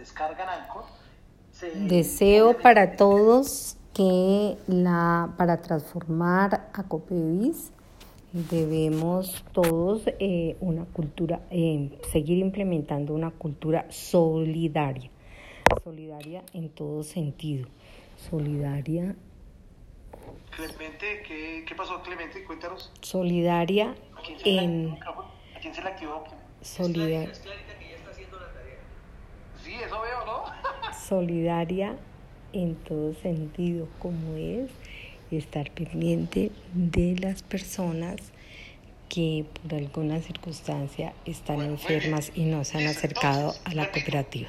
descargan Anchor. Deseo para todos que la para transformar a Copevis debemos todos eh, una cultura eh, seguir implementando una cultura solidaria solidaria en todo sentido solidaria Clemente, ¿qué, qué pasó Clemente? Cuéntanos. Solidaria ¿A quién se, en la, ¿A quién se la activó? solidaria solidaria en todo sentido, como es estar pendiente de las personas que por alguna circunstancia están enfermas y no se han acercado a la cooperativa.